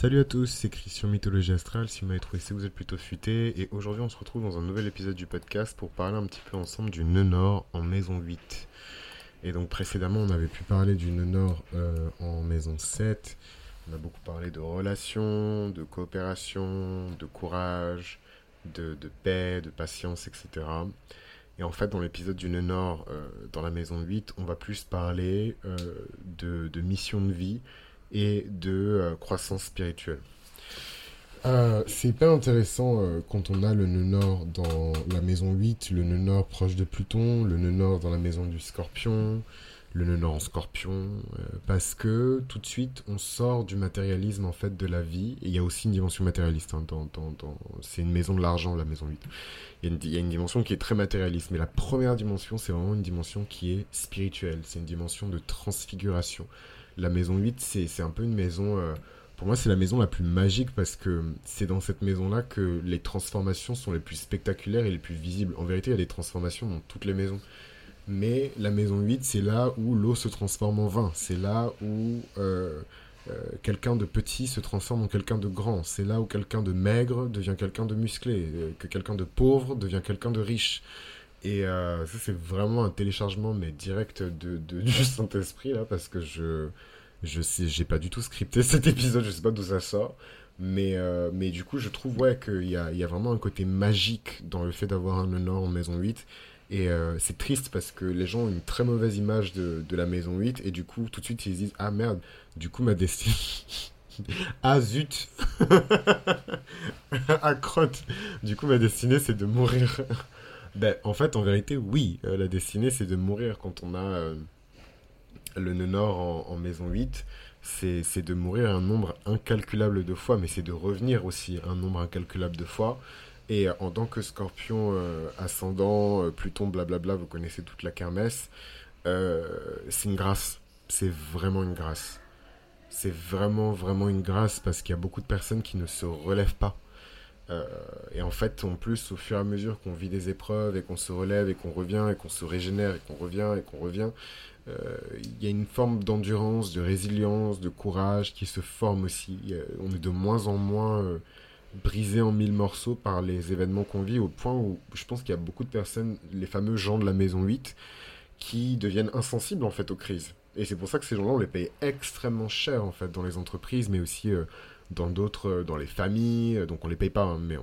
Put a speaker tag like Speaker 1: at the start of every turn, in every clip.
Speaker 1: Salut à tous, c'est Christian Mythologie Astrale. Si vous m'avez trouvé, c'est vous êtes plutôt futé. Et aujourd'hui, on se retrouve dans un nouvel épisode du podcast pour parler un petit peu ensemble du nœud nord en maison 8. Et donc, précédemment, on avait pu parler du nœud nord euh, en maison 7. On a beaucoup parlé de relations, de coopération, de courage, de, paix, de patience, etc. Et en fait, dans l'épisode du nœud nord, euh, dans la maison 8, on va plus parler euh, de, de mission de vie et de euh, croissance spirituelle. Euh, c'est hyper intéressant euh, quand on a le nœud nord dans la maison 8, le nœud nord proche de Pluton, le nœud nord dans la maison du scorpion, le nœud nord en scorpion, parce que tout de suite on sort du matérialisme en fait de la vie, et il y a aussi une dimension matérialiste, hein, dans, c'est une maison de l'argent la maison 8. Il y, il y, a une, dimension qui est très matérialiste, mais la première dimension c'est vraiment une dimension qui est spirituelle, c'est une dimension de transfiguration la maison 8, c'est un peu une maison... Euh, pour moi, c'est la maison la plus magique parce que c'est dans cette maison-là que les transformations sont les plus spectaculaires et les plus visibles. En vérité, il y a des transformations dans toutes les maisons. Mais la maison 8, c'est là où l'eau se transforme en vin. C'est là où euh, euh, quelqu'un de petit se transforme en quelqu'un de grand. C'est là où quelqu'un de maigre devient quelqu'un de musclé. que quelqu'un de pauvre devient quelqu'un de riche. Et ça, c'est vraiment un téléchargement, mais direct de, de du Saint-Esprit, là, parce que je, je sais, j'ai pas du tout scripté cet épisode, je sais pas d'où ça sort. Mais, euh, mais du coup, je trouve ouais, qu'il y a, y a vraiment un côté magique dans le fait d'avoir un honneur en maison 8. Et euh, c'est triste parce que les gens ont une très mauvaise image de, de, la maison 8. Et du coup, tout de suite, ils se disent Ah merde, du coup, ma destinée. ah zut Ah crotte Du coup, ma destinée, c'est de mourir. Ben, en fait, en vérité, oui, euh, la destinée, c'est de mourir quand on a le nœud nord en, maison 8, c'est de mourir un nombre incalculable de fois, mais c'est de revenir aussi un nombre incalculable de fois. Et en tant que scorpion euh, ascendant, euh, Pluton, blablabla, vous connaissez toute la kermesse, euh, c'est une grâce. C'est vraiment une grâce. C'est vraiment, vraiment une grâce parce qu'il y a beaucoup de personnes qui ne se relèvent pas. Et en fait, en plus, au fur et à mesure qu'on vit des épreuves et qu'on se relève et qu'on revient et qu'on se régénère et qu'on revient et qu'on revient, euh, il y a une forme d'endurance, de résilience, de courage qui se forme aussi. on est de moins en moins euh, brisé en mille morceaux par les événements qu'on vit, au point où je pense qu'il y a beaucoup de personnes, les fameux gens de la maison 8, qui deviennent insensibles en fait aux crises. Et c'est pour ça que ces gens-là, on les paye extrêmement cher en fait dans les entreprises, mais aussi euh, dans d'autres, dans les familles. Donc on les paye pas, hein, mais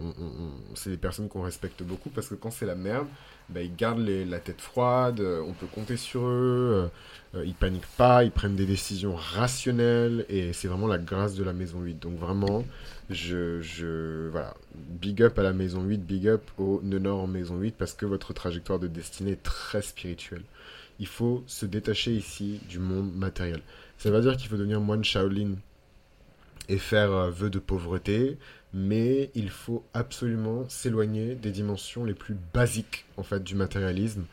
Speaker 1: c'est des personnes qu'on respecte beaucoup parce que quand c'est la merde, bah, ils gardent la tête froide, euh, on peut compter sur eux, euh, euh, ils paniquent pas, ils prennent des décisions rationnelles et c'est vraiment la grâce de la maison 8. Donc vraiment, je, je voilà, big up à la maison 8, big up au Nord en maison 8 parce que votre trajectoire de destinée est très spirituelle. Il faut se détacher ici du monde matériel. Ça veut dire qu'il faut devenir moine Shaolin et faire vœu de pauvreté, mais il faut absolument s'éloigner des dimensions les plus basiques en fait du matérialisme.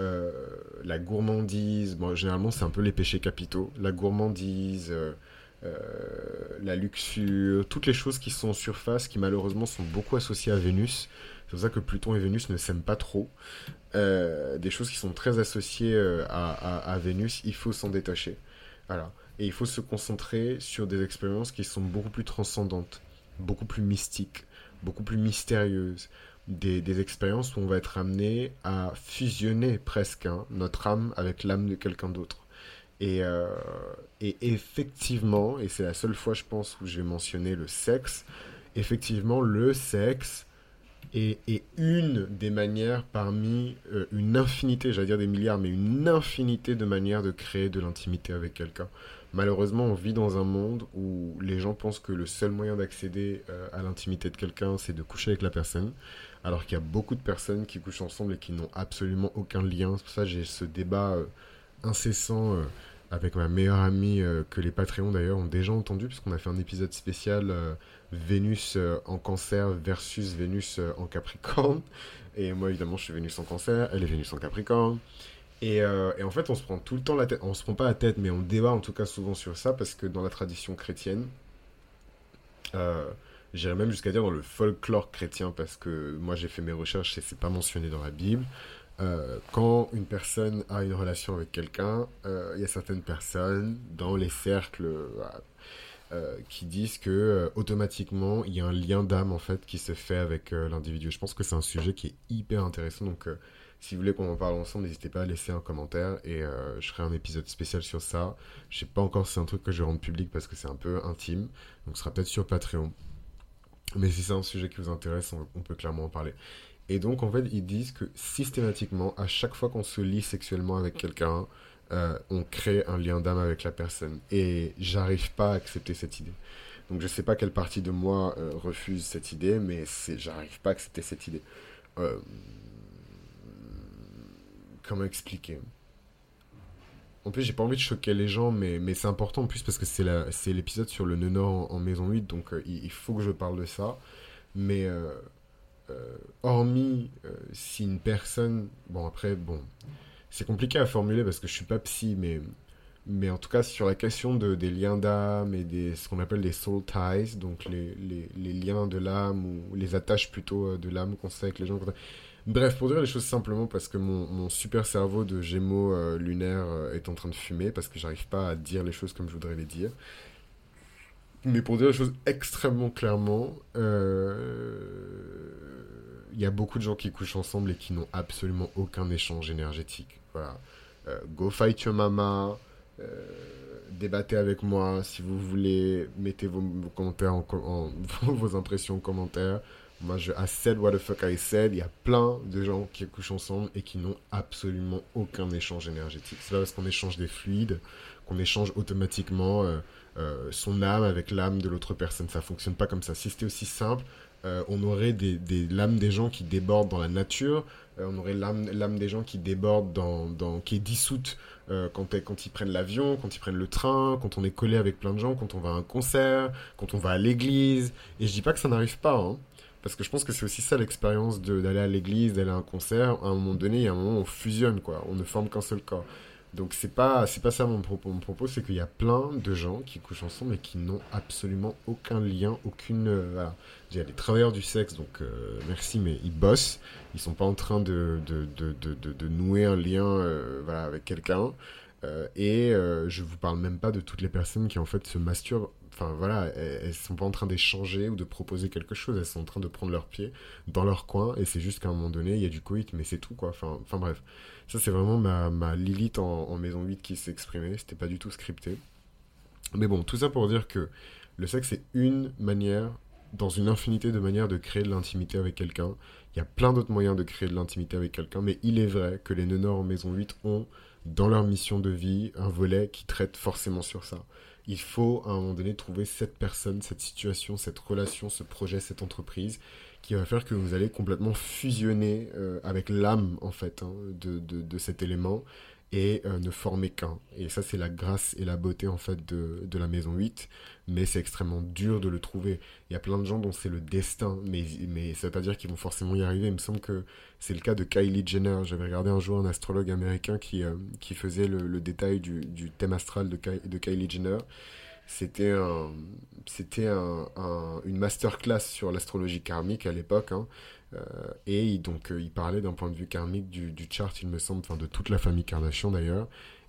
Speaker 1: Euh, la gourmandise, bon, généralement c'est un peu les péchés capitaux, la gourmandise, euh, euh, la luxure, toutes les choses qui sont en surface, qui malheureusement sont beaucoup associées à Vénus. C'est pour ça que Pluton et Vénus ne s'aiment pas trop. des choses qui sont très associées à, à Vénus, il faut s'en détacher. Voilà. Et il faut se concentrer sur des expériences qui sont beaucoup plus transcendantes beaucoup plus mystique, beaucoup plus mystérieuse, des, des, expériences où on va être amené à fusionner presque hein, notre âme avec l'âme de quelqu'un d'autre. Et, euh, et, effectivement, et c'est la seule fois je pense où j'ai mentionné le sexe, effectivement le sexe est une des manières parmi euh, une infinité, j'allais dire des milliards, mais une infinité de manières de créer de l'intimité avec quelqu'un. Malheureusement, on vit dans un monde où les gens pensent que le seul moyen d'accéder euh, à l'intimité de quelqu'un, c'est de coucher avec la personne, alors qu'il y a beaucoup de personnes qui couchent ensemble et qui n'ont absolument aucun lien. C'est pour ça que j'ai ce débat euh, incessant avec ma meilleure amie, que les Patreons d'ailleurs ont déjà entendu, puisqu'on a fait un épisode spécial Vénus en cancer versus Vénus en capricorne. Et moi, évidemment, je suis Vénus en cancer, elle est Vénus en capricorne. Euh, et, en fait, on se prend tout le temps la tête. On se prend pas la tête, mais on débat en tout cas souvent sur ça parce que dans la tradition chrétienne, euh, j'irais même jusqu'à dire dans le folklore chrétien parce que moi j'ai fait mes recherches et c'est pas mentionné dans la Bible. Euh, quand une personne a une relation avec quelqu'un, il y a certaines personnes dans les cercles euh, qui disent que euh, automatiquement il y a un lien d'âme en fait qui se fait avec euh, l'individu. Je pense que c'est un sujet qui est hyper intéressant. Donc si vous voulez qu'on en parle ensemble, n'hésitez pas à laisser un commentaire et je ferai un épisode spécial sur ça. Je sais pas encore si c'est un truc que je vais rendre public parce que c'est un peu intime. Donc ce sera peut-être sur Patreon. Mais si c'est un sujet qui vous intéresse, on, peut clairement en parler. Et donc, en fait, ils disent que systématiquement, à chaque fois qu'on se lie sexuellement avec quelqu'un, euh, on crée un lien d'âme avec la personne. Et j'arrive pas à accepter cette idée. Donc je sais pas quelle partie de moi euh, refuse cette idée, mais j'arrive pas à accepter cette idée. Euh, comment expliquer? En plus, j'ai pas envie de choquer les gens, mais, mais c'est important en plus parce que c'est l'épisode sur le nœud nord en, maison 8, donc il, il, faut que je parle de ça. Mais hormis si une personne... Bon, après, bon c'est compliqué à formuler parce que je suis pas psy, mais, mais en tout cas, sur la question de, des liens d'âme et des, ce qu'on appelle les soul ties, donc les, les, liens de l'âme ou les attaches plutôt euh, de l'âme qu'on sait avec les gens. Bref, pour dire les choses simplement, parce que mon, super cerveau de gémeaux euh, lunaire euh, est en train de fumer, parce que j'arrive pas à dire les choses comme je voudrais les dire. Mais pour dire les choses extrêmement clairement, il y a beaucoup de gens qui couchent ensemble et qui n'ont absolument aucun échange énergétique. Voilà. Euh, go fight your mama. Euh, débattez avec moi si vous voulez. Mettez vos, commentaires, en, vos impressions en commentaire. Moi, je I said what the fuck I said. Il y a plein de gens qui couchent ensemble et qui n'ont absolument aucun échange énergétique. C'est pas parce qu'on échange des fluides qu'on échange automatiquement euh, son âme avec l'âme de l'autre personne. Ça fonctionne pas comme ça. Si c'était aussi simple, on aurait des, des, l'âme des gens qui débordent dans la nature, euh, on aurait l'âme des gens qui déborde, dans, qui est dissoute euh, quand, quand ils prennent l'avion, quand ils prennent le train, quand on est collé avec plein de gens, quand on va à un concert, quand on va à l'église. Et je dis pas que ça n'arrive pas, hein, parce que je pense que c'est aussi ça l'expérience d'aller à l'église, d'aller à un concert. À un moment donné, il y a un moment où on fusionne, quoi. On ne forme qu'un seul corps. Donc c'est pas c'est pas ça mon propos. Mon propos c'est qu'il y a plein de gens qui couchent ensemble et qui n'ont absolument aucun lien, aucune euh, voilà. Il y a travailleurs du sexe, donc merci, mais ils bossent. Ils sont pas en train de, de, de, de, de nouer un lien euh, avec quelqu'un. Euh, et euh, je vous parle même pas de toutes les personnes qui en fait se masturbent. Enfin voilà, elles, sont pas en train d'échanger ou de proposer quelque chose. Elles sont en train de prendre leur pied dans leur coin. Et c'est juste qu'à un moment donné, il y a du coït, mais c'est tout quoi. Enfin, bref, ça c'est vraiment ma, ma Lilith en, maison 8 qui s'est exprimée. C'était pas du tout scripté. Mais bon, tout ça pour dire que le sexe est une manière, dans une infinité de manières de créer de l'intimité avec quelqu'un. Il y a plein d'autres moyens de créer de l'intimité avec quelqu'un, mais il est vrai que les Nenors en maison 8 ont, dans leur mission de vie, un volet qui traite forcément sur ça. Il faut, à un moment donné, trouver cette personne, cette situation, cette relation, ce projet, cette entreprise, qui va faire que vous allez complètement fusionner euh, avec l'âme, en fait, hein, de, de, de, cet élément, et euh, ne former qu'un. Et ça, c'est la grâce et la beauté, en fait, de, de la maison 8 mais c'est extrêmement dur de le trouver. Il y a plein de gens dont c'est le destin, mais, mais ça veut pas dire qu'ils vont forcément y arriver. Il me semble que c'est le cas de Kylie Jenner. J'avais regardé un jour un astrologue américain qui, euh, qui faisait le, détail du, du, thème astral de, de Kylie Jenner. C'était un, c'était un, une masterclass sur l'astrologie karmique à l'époque. Hein. Euh, et donc, euh, il parlait d'un point de vue karmique du, chart, il me semble, enfin de toute la famille Kardashian d'ailleurs.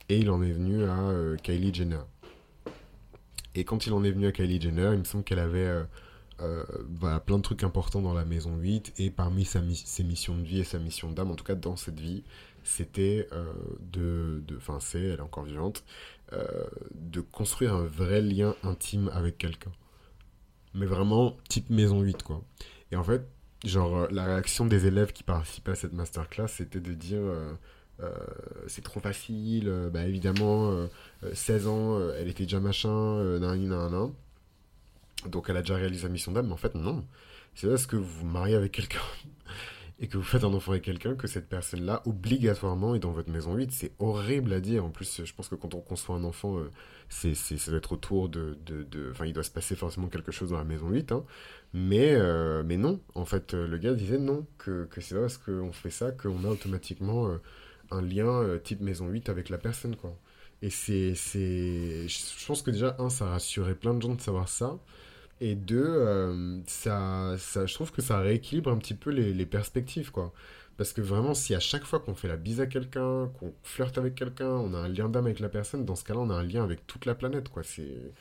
Speaker 1: Et il en est venu à Kylie Jenner. Et quand il en est venu à Kylie Jenner, il me semble qu'elle avait euh, euh, bah, plein de trucs importants dans la maison 8. Et parmi sa, ses missions de vie et sa mission d'âme, en tout cas dans cette vie, c'était euh, de. Enfin, c'est, elle est encore vivante, de construire un vrai lien intime avec quelqu'un. Mais vraiment, type maison 8, quoi. Et en fait, genre, la réaction des élèves qui participaient à cette masterclass, c'était de dire euh, c'est trop facile, euh, bah évidemment, 16 euh, ans, elle était déjà machin, nan, nan, nan. Donc elle a déjà réalisé sa mission d'âme, mais en fait non. C'est parce que vous vous mariez avec quelqu'un et que vous faites un enfant avec quelqu'un que cette personne-là, obligatoirement, est dans votre maison 8. C'est horrible à dire. En plus, je pense que quand on conçoit un enfant, c'est, c'est, ça doit être autour de, de, Enfin, il doit se passer forcément quelque chose dans la maison 8. Hein. Mais, mais non, en fait, le gars disait non, que, que c'est parce qu'on fait ça qu'on a automatiquement un lien euh, type maison 8 avec la personne, quoi. Et c'est, c'est, je pense que déjà, un, ça rassurait plein de gens de savoir ça. Et deux, euh, ça, ça, je trouve que ça rééquilibre un petit peu les, perspectives, quoi. Parce que vraiment, si à chaque fois qu'on fait la bise à quelqu'un, qu'on flirte avec quelqu'un, on a un lien d'âme avec la personne, dans ce cas-là, on a un lien avec toute la planète, quoi. C'est,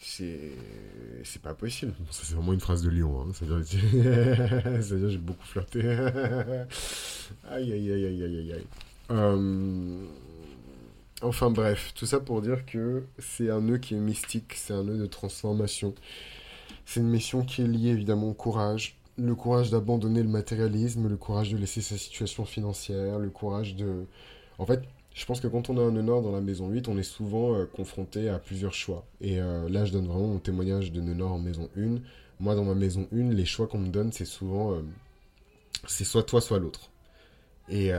Speaker 1: c'est pas possible. Ça, c'est vraiment une phrase de Lyon. Hein. C'est-à-dire, j'ai beaucoup flirté. aïe, aïe, aïe, aïe, aïe, aïe. Euh, enfin bref, tout ça pour dire que c'est un nœud qui est mystique, c'est un nœud de transformation. C'est une mission qui est liée évidemment au courage. Le courage d'abandonner le matérialisme, le courage de laisser sa situation financière, le courage de... En fait, je pense que quand on a un nœud dans la maison 8, on est souvent euh, confronté à plusieurs choix. Et euh, là, je donne vraiment mon témoignage de nœud en maison 1. Moi, dans ma maison 1, les choix qu'on me donne, c'est souvent... Euh, c'est soit toi, soit l'autre. Et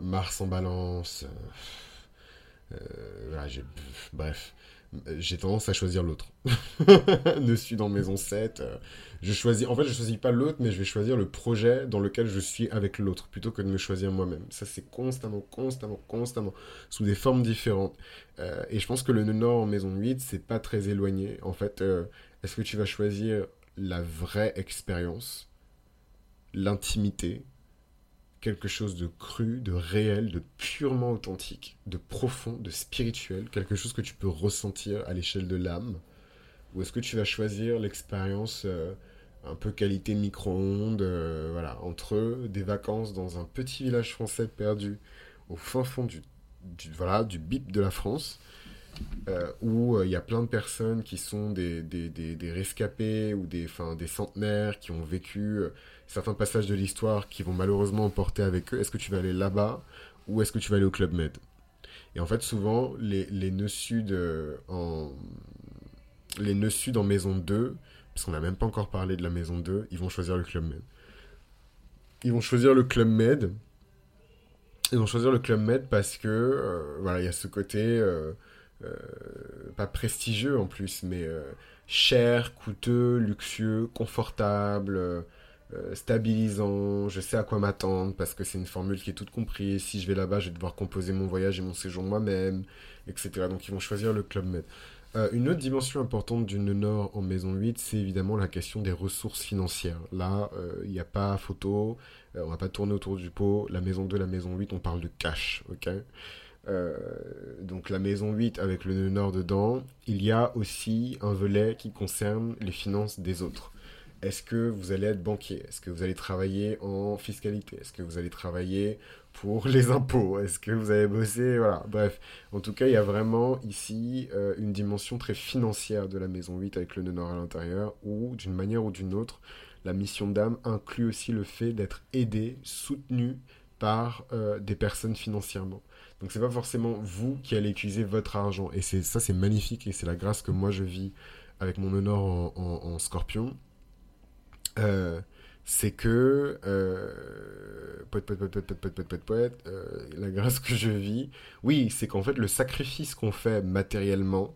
Speaker 1: Mars en balance... bref j'ai tendance à choisir l'autre. ne suis dans maison 7. Euh, je choisis, en fait, je choisis pas l'autre, mais je vais choisir le projet dans lequel je suis avec l'autre, plutôt que de me choisir moi-même. Ça, c'est constamment, constamment, constamment, sous des formes différentes. Euh, et je pense que le nord en maison 8, c'est pas très éloigné. En fait, euh, est-ce que tu vas choisir la vraie expérience, l'intimité, quelque chose de cru, de réel, de purement authentique, de profond, de spirituel, quelque chose que tu peux ressentir à l'échelle de l'âme Ou est-ce que tu vas choisir l'expérience euh, un peu qualité micro-ondes, euh, voilà, entre des vacances dans un petit village français perdu au fin fond du, voilà, du bip de la France, euh, où il y a plein de personnes qui sont des, des, des, rescapés ou des, des centenaires qui ont vécu certains passages de l'histoire qui vont malheureusement emporter avec eux, est-ce que tu vas aller là-bas ou est-ce que tu vas aller au Club Med? Et en fait, souvent, les, les nœuds sud euh, en... Les nœuds sud en maison 2, parce qu'on n'a même pas encore parlé de la maison 2, ils vont choisir le Club Med. Ils vont choisir le Club Med. Ils vont choisir le Club Med parce que, euh, voilà, il y a ce côté... Euh, pas prestigieux en plus, mais cher, coûteux, luxueux, confortable, euh, stabilisant, je sais à quoi m'attendre parce que c'est une formule qui est toute comprise. Si je vais là-bas, je vais devoir composer mon voyage et mon séjour moi-même, etc. Donc ils vont choisir le Club Med. Euh, une autre dimension importante du Nord en maison 8, c'est évidemment la question des ressources financières. Là, euh, il n'y a pas photo, on va pas tourner autour du pot. La maison 2, la maison 8, on parle de cash, ok? Donc la maison 8 avec le nœud nord dedans, il y a aussi un volet qui concerne les finances des autres. Est-ce que vous allez être banquier? Est-ce que vous allez travailler en fiscalité? Est-ce que vous allez travailler pour les impôts? Est-ce que vous allez bosser? Voilà, bref. En tout cas, il y a vraiment ici euh, une dimension très financière de la maison 8 avec le nœud nord à l'intérieur, où d'une manière ou d'une autre, la mission d'âme inclut aussi le fait d'être aidé, soutenu par euh, des personnes financièrement. Donc c'est pas forcément vous qui allez utiliser votre argent. Et ça, c'est magnifique et c'est la grâce que moi je vis avec mon nord en scorpion euh, c'est que euh, poète, poète, poète, poète, poète, poète, poète, euh, la grâce que je vis, oui, c'est qu'en fait le sacrifice qu'on fait matériellement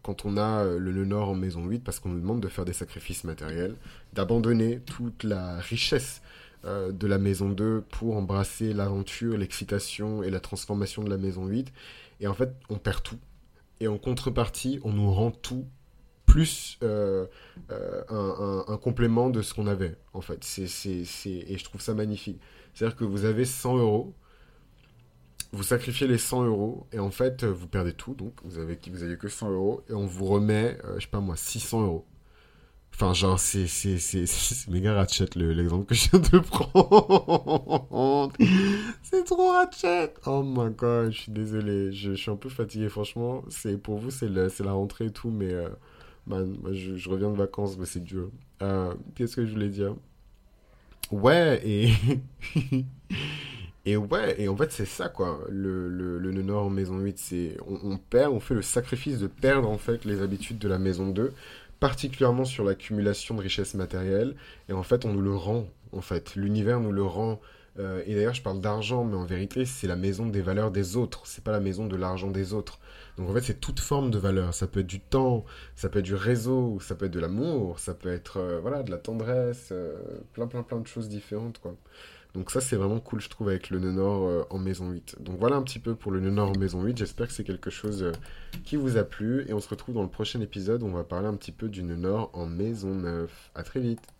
Speaker 1: quand on a le nœud nord en maison 8, parce qu'on nous demande de faire des sacrifices matériels, d'abandonner toute la richesse de la maison 2 pour embrasser l'aventure, l'excitation et la transformation de la maison 8. Et en fait, on perd tout. Et en contrepartie, on nous rend tout plus euh, euh, un, complément de ce qu'on avait, en fait. C'est, c'est, Et je trouve ça magnifique. C'est-à-dire que vous avez 100 euros, vous sacrifiez les 100 euros, et en fait, vous perdez tout, donc vous avez, vous avez que 100 euros, et on vous remet, euh, je sais pas moi, 600 euros. Enfin, genre, c'est, c'est, c'est, c'est méga ratchet l'exemple que je viens de prendre. c'est trop ratchet. Oh my god, je suis désolé. Je, suis un peu fatigué, franchement. C'est, pour vous, c'est, c'est la rentrée et tout, mais Man, moi, je, reviens de vacances, mais c'est dur. Euh, qu'est-ce que je voulais dire? Ouais, et... et ouais, et en fait, c'est ça, quoi. Le, le, le en maison 8, c'est... On, on, perd, on fait le sacrifice de perdre, en fait, les habitudes de la maison 2, particulièrement sur l'accumulation de richesses matérielles. Et en fait, on nous le rend, en fait. L'univers nous le rend euh, et d'ailleurs, je parle d'argent, mais en vérité, c'est la maison des valeurs des autres. C'est pas la maison de l'argent des autres. Donc en fait, c'est toute forme de valeur. Ça peut être du temps, ça peut être du réseau, ça peut être de l'amour, ça peut être euh, voilà de la tendresse, euh, plein plein plein de choses différentes quoi. Donc ça c'est vraiment cool je trouve avec le nœud nord en maison 8. Donc voilà un petit peu pour le nœud en maison 8. J'espère que c'est quelque chose qui vous a plu et on se retrouve dans le prochain épisode où on va parler un petit peu du nœud en maison 9. À très vite.